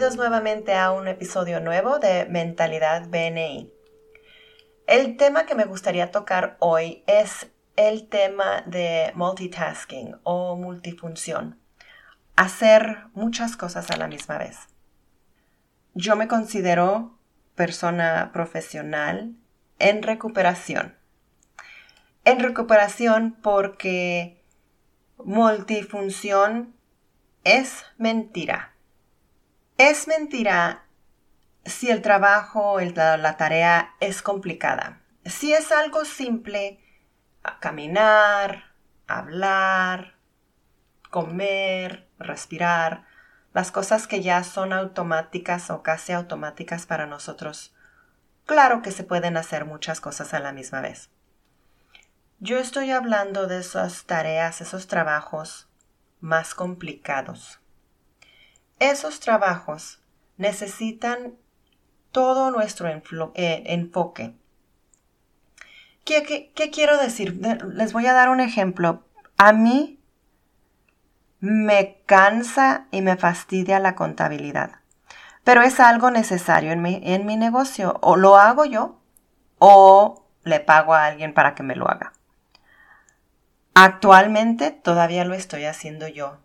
Bienvenidos nuevamente a un episodio nuevo de Mentalidad BNI. El tema que me gustaría tocar hoy es el tema de multitasking o multifunción, hacer muchas cosas a la misma vez. Yo me considero persona profesional en recuperación. En recuperación porque multifunción es mentira. Es mentira si el trabajo, la tarea es complicada. Si es algo simple, caminar, hablar, comer, respirar, las cosas que ya son automáticas o casi automáticas para nosotros, claro que se pueden hacer muchas cosas a la misma vez. Yo estoy hablando de esas tareas, esos trabajos más complicados. Esos trabajos necesitan todo nuestro eh, enfoque. ¿Qué, ¿Qué, quiero decir? Les voy a dar un ejemplo. A mí me cansa y me fastidia la contabilidad, pero es algo necesario en en mi negocio. O lo hago yo o le pago a alguien para que me lo haga. Actualmente todavía lo estoy haciendo yo.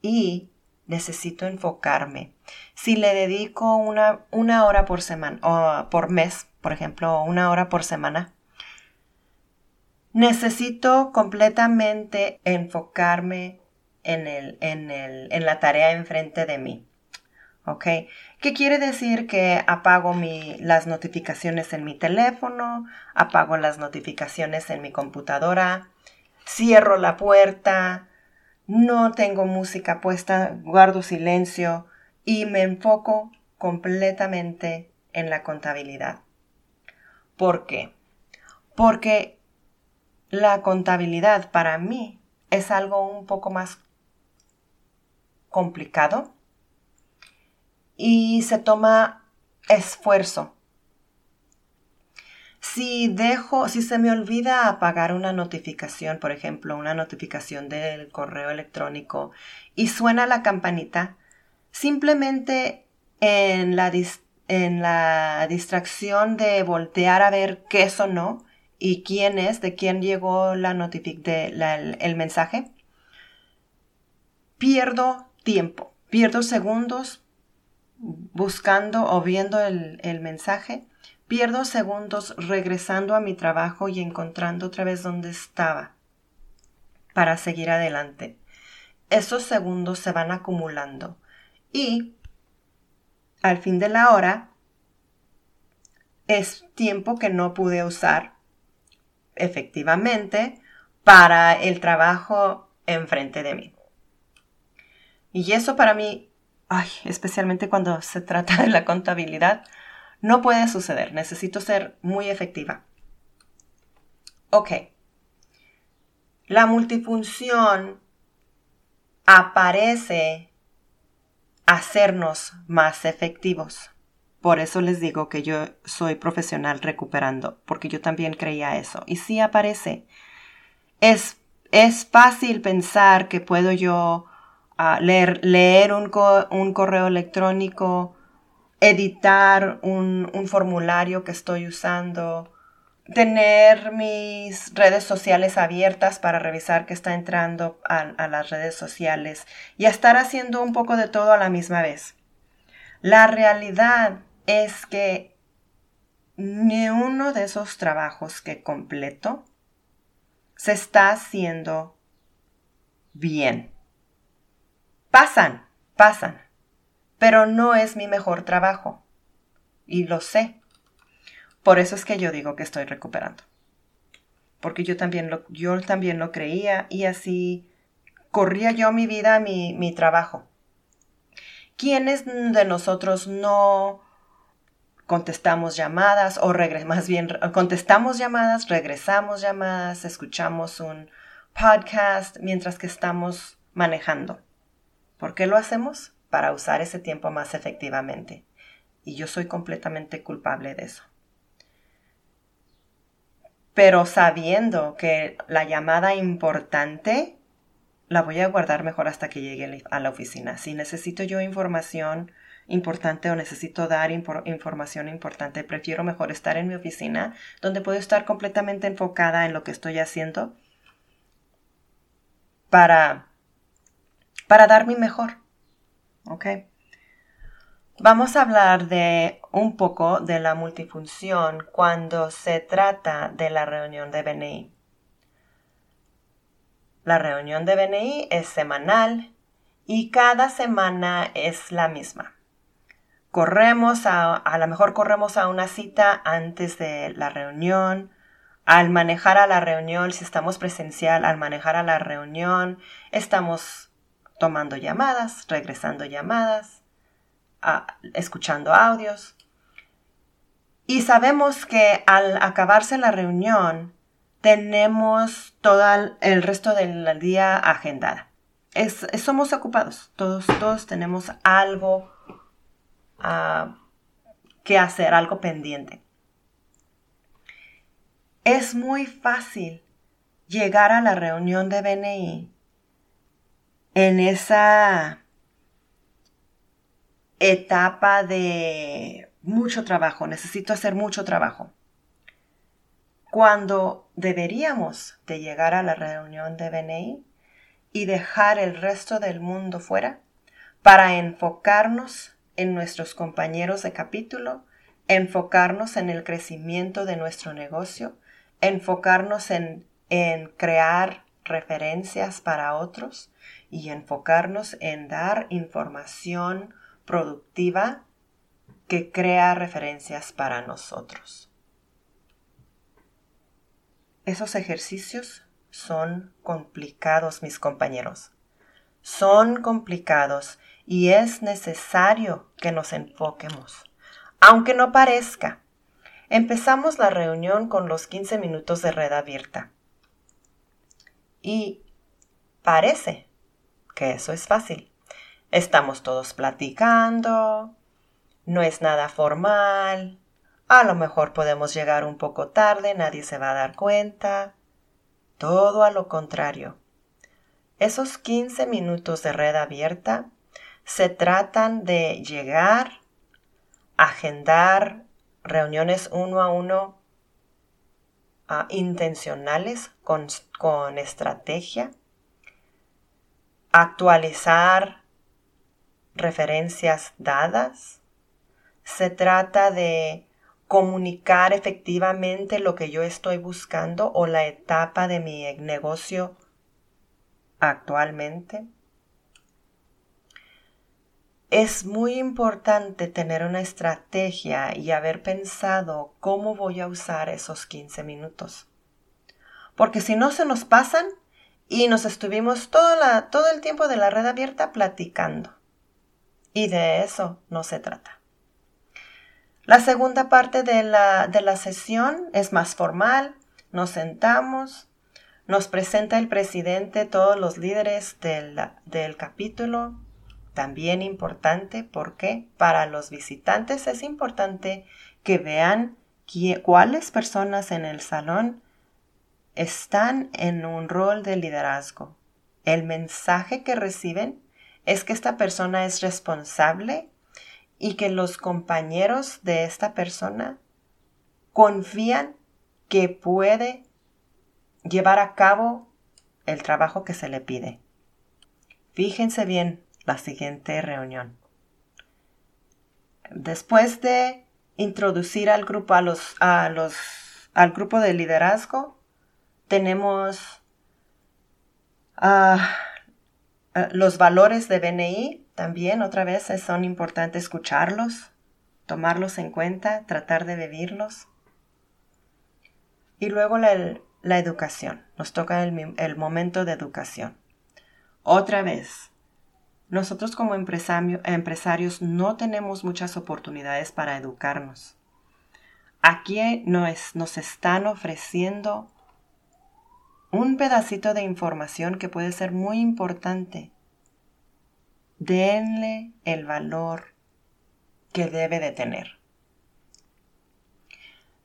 Y necesito enfocarme. Si le dedico una, una hora por semana o por mes, por ejemplo, una hora por semana, necesito completamente enfocarme en, el, en, el, en la tarea enfrente de mí. ¿Ok? ¿Qué quiere decir que apago mi, las notificaciones en mi teléfono, apago las notificaciones en mi computadora, cierro la puerta, no tengo música puesta, guardo silencio y me enfoco completamente en la contabilidad. ¿Por qué? Porque la contabilidad para mí es algo un poco más complicado y se toma esfuerzo si dejo, si se me olvida apagar una notificación, por ejemplo, una notificación del correo electrónico y suena la campanita, simplemente en la, en la distracción de voltear a ver qué sonó y quién es, de quién llegó la el, mensaje, pierdo tiempo, pierdo segundos buscando o viendo el mensaje Pierdo segundos regresando a mi trabajo y encontrando otra vez donde estaba para seguir adelante. Esos segundos se van acumulando y al fin de la hora es tiempo que no pude usar efectivamente para el trabajo enfrente de mí. Y eso para mí, especialmente cuando se trata de la contabilidad, no puede suceder, necesito ser muy efectiva. Ok. La multifunción aparece hacernos más efectivos. Por eso les digo que yo soy profesional recuperando, porque yo también creía eso. Y sí aparece. Es, es fácil pensar que puedo yo ah, leer, leer un, un correo electrónico, editar un, formulario que estoy usando, tener mis redes sociales abiertas para revisar qué está entrando a, a, las redes sociales y estar haciendo un poco de todo a la misma vez. La realidad es que ni uno de esos trabajos que completo se está haciendo bien. Pasan, pasan pero no es mi mejor trabajo. Y lo sé. Por eso es que yo digo que estoy recuperando. Porque yo también lo, yo también lo creía y así corría yo mi vida, mi, mi trabajo. ¿Quiénes de nosotros no contestamos llamadas o más bien contestamos llamadas, regresamos llamadas, escuchamos un podcast mientras que estamos manejando? ¿Por qué lo hacemos? Para usar ese tiempo más efectivamente. Y yo soy completamente culpable de eso. Pero sabiendo que la llamada importante la voy a guardar mejor hasta que llegue a la oficina. Si necesito yo información importante o necesito dar información importante, prefiero mejor estar en mi oficina donde puedo estar completamente enfocada en lo que estoy haciendo para, para dar mi mejor. ¿Ok? Vamos a hablar de un poco de la multifunción cuando se trata de la reunión de BNI. La reunión de BNI es semanal y cada semana es la misma. Corremos a, a lo mejor corremos a una cita antes de la reunión, al manejar a la reunión, si estamos presencial, al manejar a la reunión, estamos tomando llamadas, regresando llamadas, escuchando audios. Y sabemos que al acabarse la reunión, tenemos todo el resto del día agendada. somos ocupados, todos, todos tenemos algo ah, que hacer, algo pendiente es muy fácil llegar a la reunión de BNI en esa etapa de mucho trabajo, necesito hacer mucho trabajo. Cuando deberíamos de llegar a la reunión de BNI y dejar el resto del mundo fuera para enfocarnos en nuestros compañeros de capítulo, enfocarnos en el crecimiento de nuestro negocio, enfocarnos en, crear referencias para otros y enfocarnos en dar información productiva que crea referencias para nosotros. Esos ejercicios son complicados, mis compañeros. Son complicados y es necesario que nos enfoquemos. Aunque no parezca, Empezamos la reunión con los 15 minutos de red abierta. Y parece que eso es fácil. Estamos todos platicando, no es nada formal, a lo mejor podemos llegar un poco tarde, nadie se va a dar cuenta. Todo a lo contrario. Esos 15 minutos de red abierta se tratan de llegar, agendar reuniones uno a uno ah, intencionales con, con estrategia, actualizar referencias dadas. Se trata de comunicar efectivamente lo que yo estoy buscando o la etapa de mi negocio actualmente. Es muy importante tener una estrategia y haber pensado cómo voy a usar esos 15 minutos. Porque si no se nos pasan y nos estuvimos todo, todo el tiempo de la red abierta platicando. Y de eso no se trata. La segunda parte de la, de la sesión es más formal. Nos sentamos, nos presenta el presidente todos los líderes del, del capítulo, también importante porque para los visitantes es importante que vean cuáles personas en el salón están en un rol de liderazgo. El mensaje que reciben es que esta persona es responsable y que los compañeros de esta persona confían que puede llevar a cabo el trabajo que se le pide. Fíjense bien, la siguiente reunión. Después de introducir al grupo, a los, a los, al grupo de liderazgo, tenemos ah, ah, los valores de BNI. También otra vez son importantes escucharlos, tomarlos en cuenta, tratar de vivirlos. Y luego la, educación. Nos toca el, el momento de educación. Otra vez, nosotros como empresarios no tenemos muchas oportunidades para educarnos. Aquí nos, nos están ofreciendo un pedacito de información que puede ser muy importante. Denle el valor que debe de tener.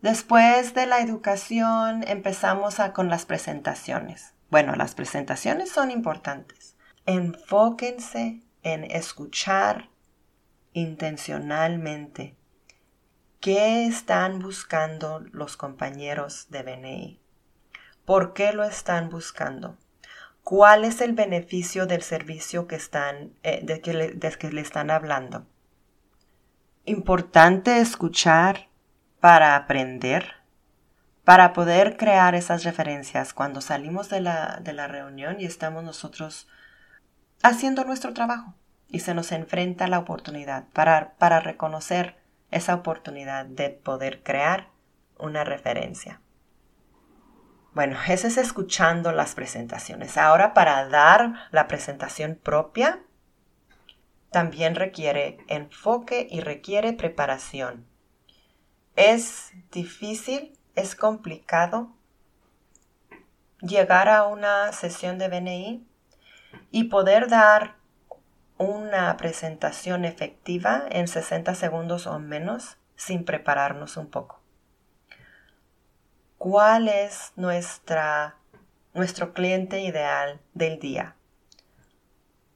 Después de la educación empezamos con las presentaciones. Bueno, las presentaciones son importantes. Enfóquense en escuchar intencionalmente qué están buscando los compañeros de BNI. ¿Por qué lo están buscando? ¿Cuál es el beneficio del servicio que están, eh, de, que le, que le están hablando? Importante escuchar para aprender, para poder crear esas referencias cuando salimos de la, de la reunión y estamos nosotros haciendo nuestro trabajo y se nos enfrenta la oportunidad para, para reconocer esa oportunidad de poder crear una referencia. Bueno, ese es escuchando las presentaciones. Ahora para dar la presentación propia, también requiere enfoque y requiere preparación. Es difícil, es complicado llegar a una sesión de BNI y poder dar una presentación efectiva en 60 segundos o menos sin prepararnos un poco. ¿Cuál es nuestra, nuestro cliente ideal del día?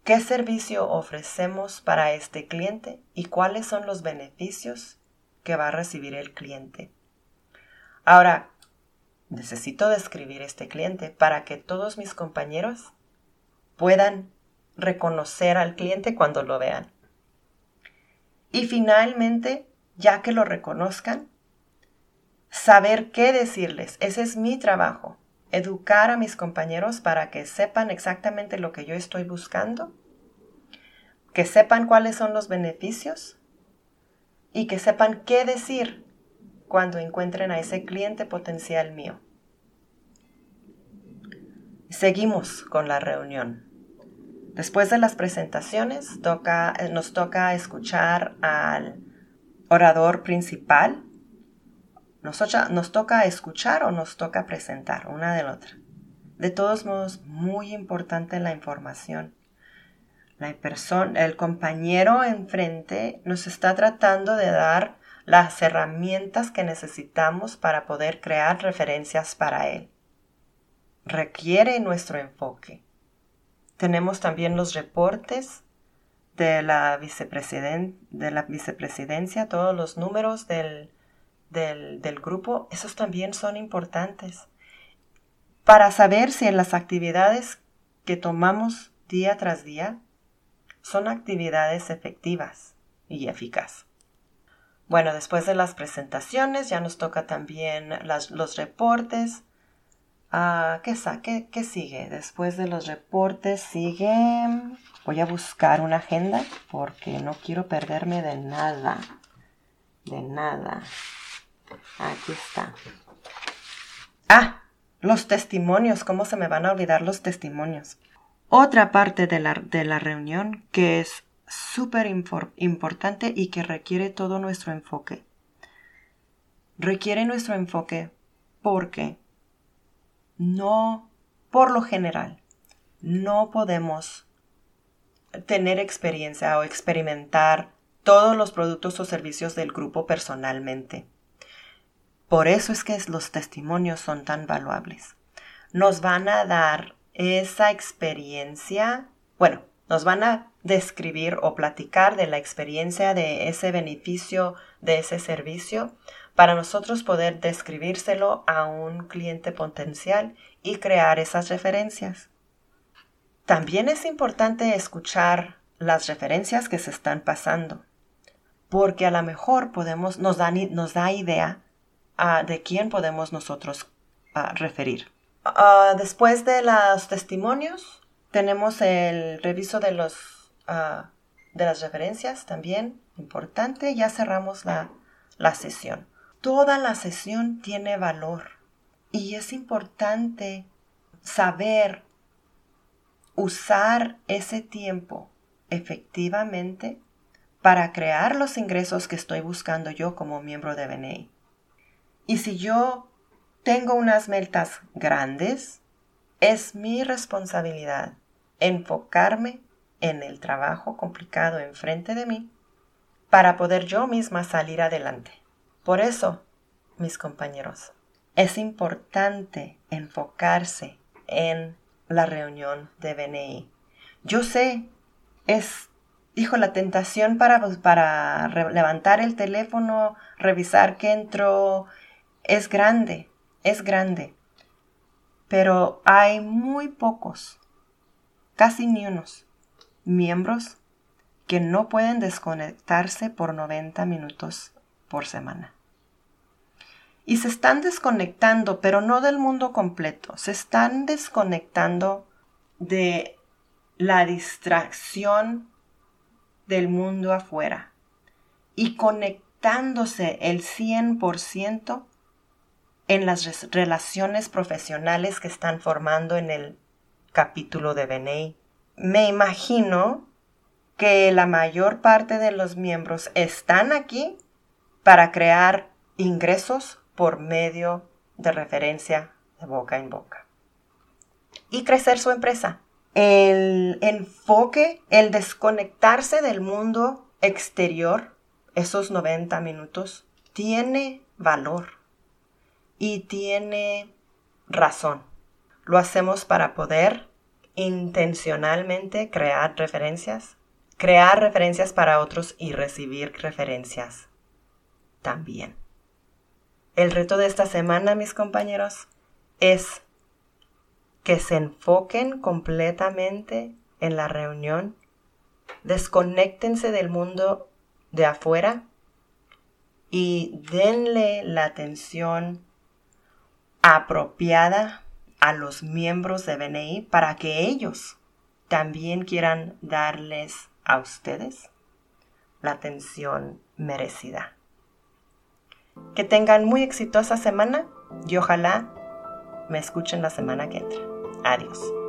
¿Qué servicio ofrecemos para este cliente y cuáles son los beneficios que va a recibir el cliente? Ahora, necesito describir este cliente para que todos mis compañeros puedan reconocer al cliente cuando lo vean. Y finalmente, ya que lo reconozcan, saber qué decirles. Ese es mi trabajo. Educar a mis compañeros para que sepan exactamente lo que yo estoy buscando, que sepan cuáles son los beneficios y que sepan qué decir cuando encuentren a ese cliente potencial mío. Seguimos con la reunión. Después de las presentaciones, eh, nos toca escuchar al orador principal. Nos, nos toca escuchar o nos toca presentar, una de la otra. De todos modos, muy importante la información. La persona, el compañero enfrente nos está tratando de dar las herramientas que necesitamos para poder crear referencias para él. Requiere nuestro enfoque. Tenemos también los reportes de la, de la vicepresidencia, todos los números del, del, del grupo, esos también son importantes para saber si en las actividades que tomamos día tras día son actividades efectivas y eficaces. Bueno, después de las presentaciones ya nos toca también los reportes Ah, ¿qué, qué, ¿Qué sigue? Después de los reportes sigue... Voy a buscar una agenda porque no quiero perderme de nada. De nada. Aquí está. Ah, los testimonios. ¿Cómo se me van a olvidar los testimonios? Otra parte de la, de la reunión que es súper importante y que requiere todo nuestro enfoque. Requiere nuestro enfoque porque no, por lo general, no podemos tener experiencia o experimentar todos los productos o servicios del grupo personalmente. Por eso es que los testimonios son tan valuables. Nos van a dar esa experiencia, bueno, nos van a describir o platicar de la experiencia de ese beneficio, de ese servicio, para nosotros poder describírselo a un cliente potencial y crear esas referencias. También es importante escuchar las referencias que se están pasando, porque a lo mejor podemos, nos, nos da idea de quién podemos nosotros referir. Después de los testimonios, tenemos el reviso de, los, de las referencias también, importante, ya cerramos la sesión. Toda la sesión tiene valor y es importante saber usar ese tiempo efectivamente para crear los ingresos que estoy buscando yo como miembro de BNI. Y si yo tengo unas metas grandes, es mi responsabilidad enfocarme en el trabajo complicado enfrente de mí para poder yo misma salir adelante. Por eso, mis compañeros, es importante enfocarse en la reunión de BNI. Yo sé, es, dijo, la tentación para, pues, para levantar el teléfono, revisar que entró, es grande, es grande. Pero hay muy pocos, casi ni unos, miembros que no pueden desconectarse por 90 minutos por semana. Y se están desconectando, pero no del mundo completo, se están desconectando de la distracción del mundo afuera y conectándose el 100% en las relaciones profesionales que están formando en el capítulo de Benei. Me imagino que la mayor parte de los miembros están aquí para crear ingresos por medio de referencia de boca en boca y crecer su empresa el enfoque, el desconectarse del mundo exterior, esos 90 minutos, tiene valor y tiene razón. Lo hacemos para poder intencionalmente crear referencias, crear referencias para otros y recibir referencias también. El reto de esta semana, mis compañeros, es que se enfoquen completamente en la reunión, desconéctense del mundo de afuera y denle la atención apropiada a los miembros de BNI para que ellos también quieran darles a ustedes la atención merecida. Que tengan muy exitosa semana y ojalá me escuchen la semana que entra. Adiós.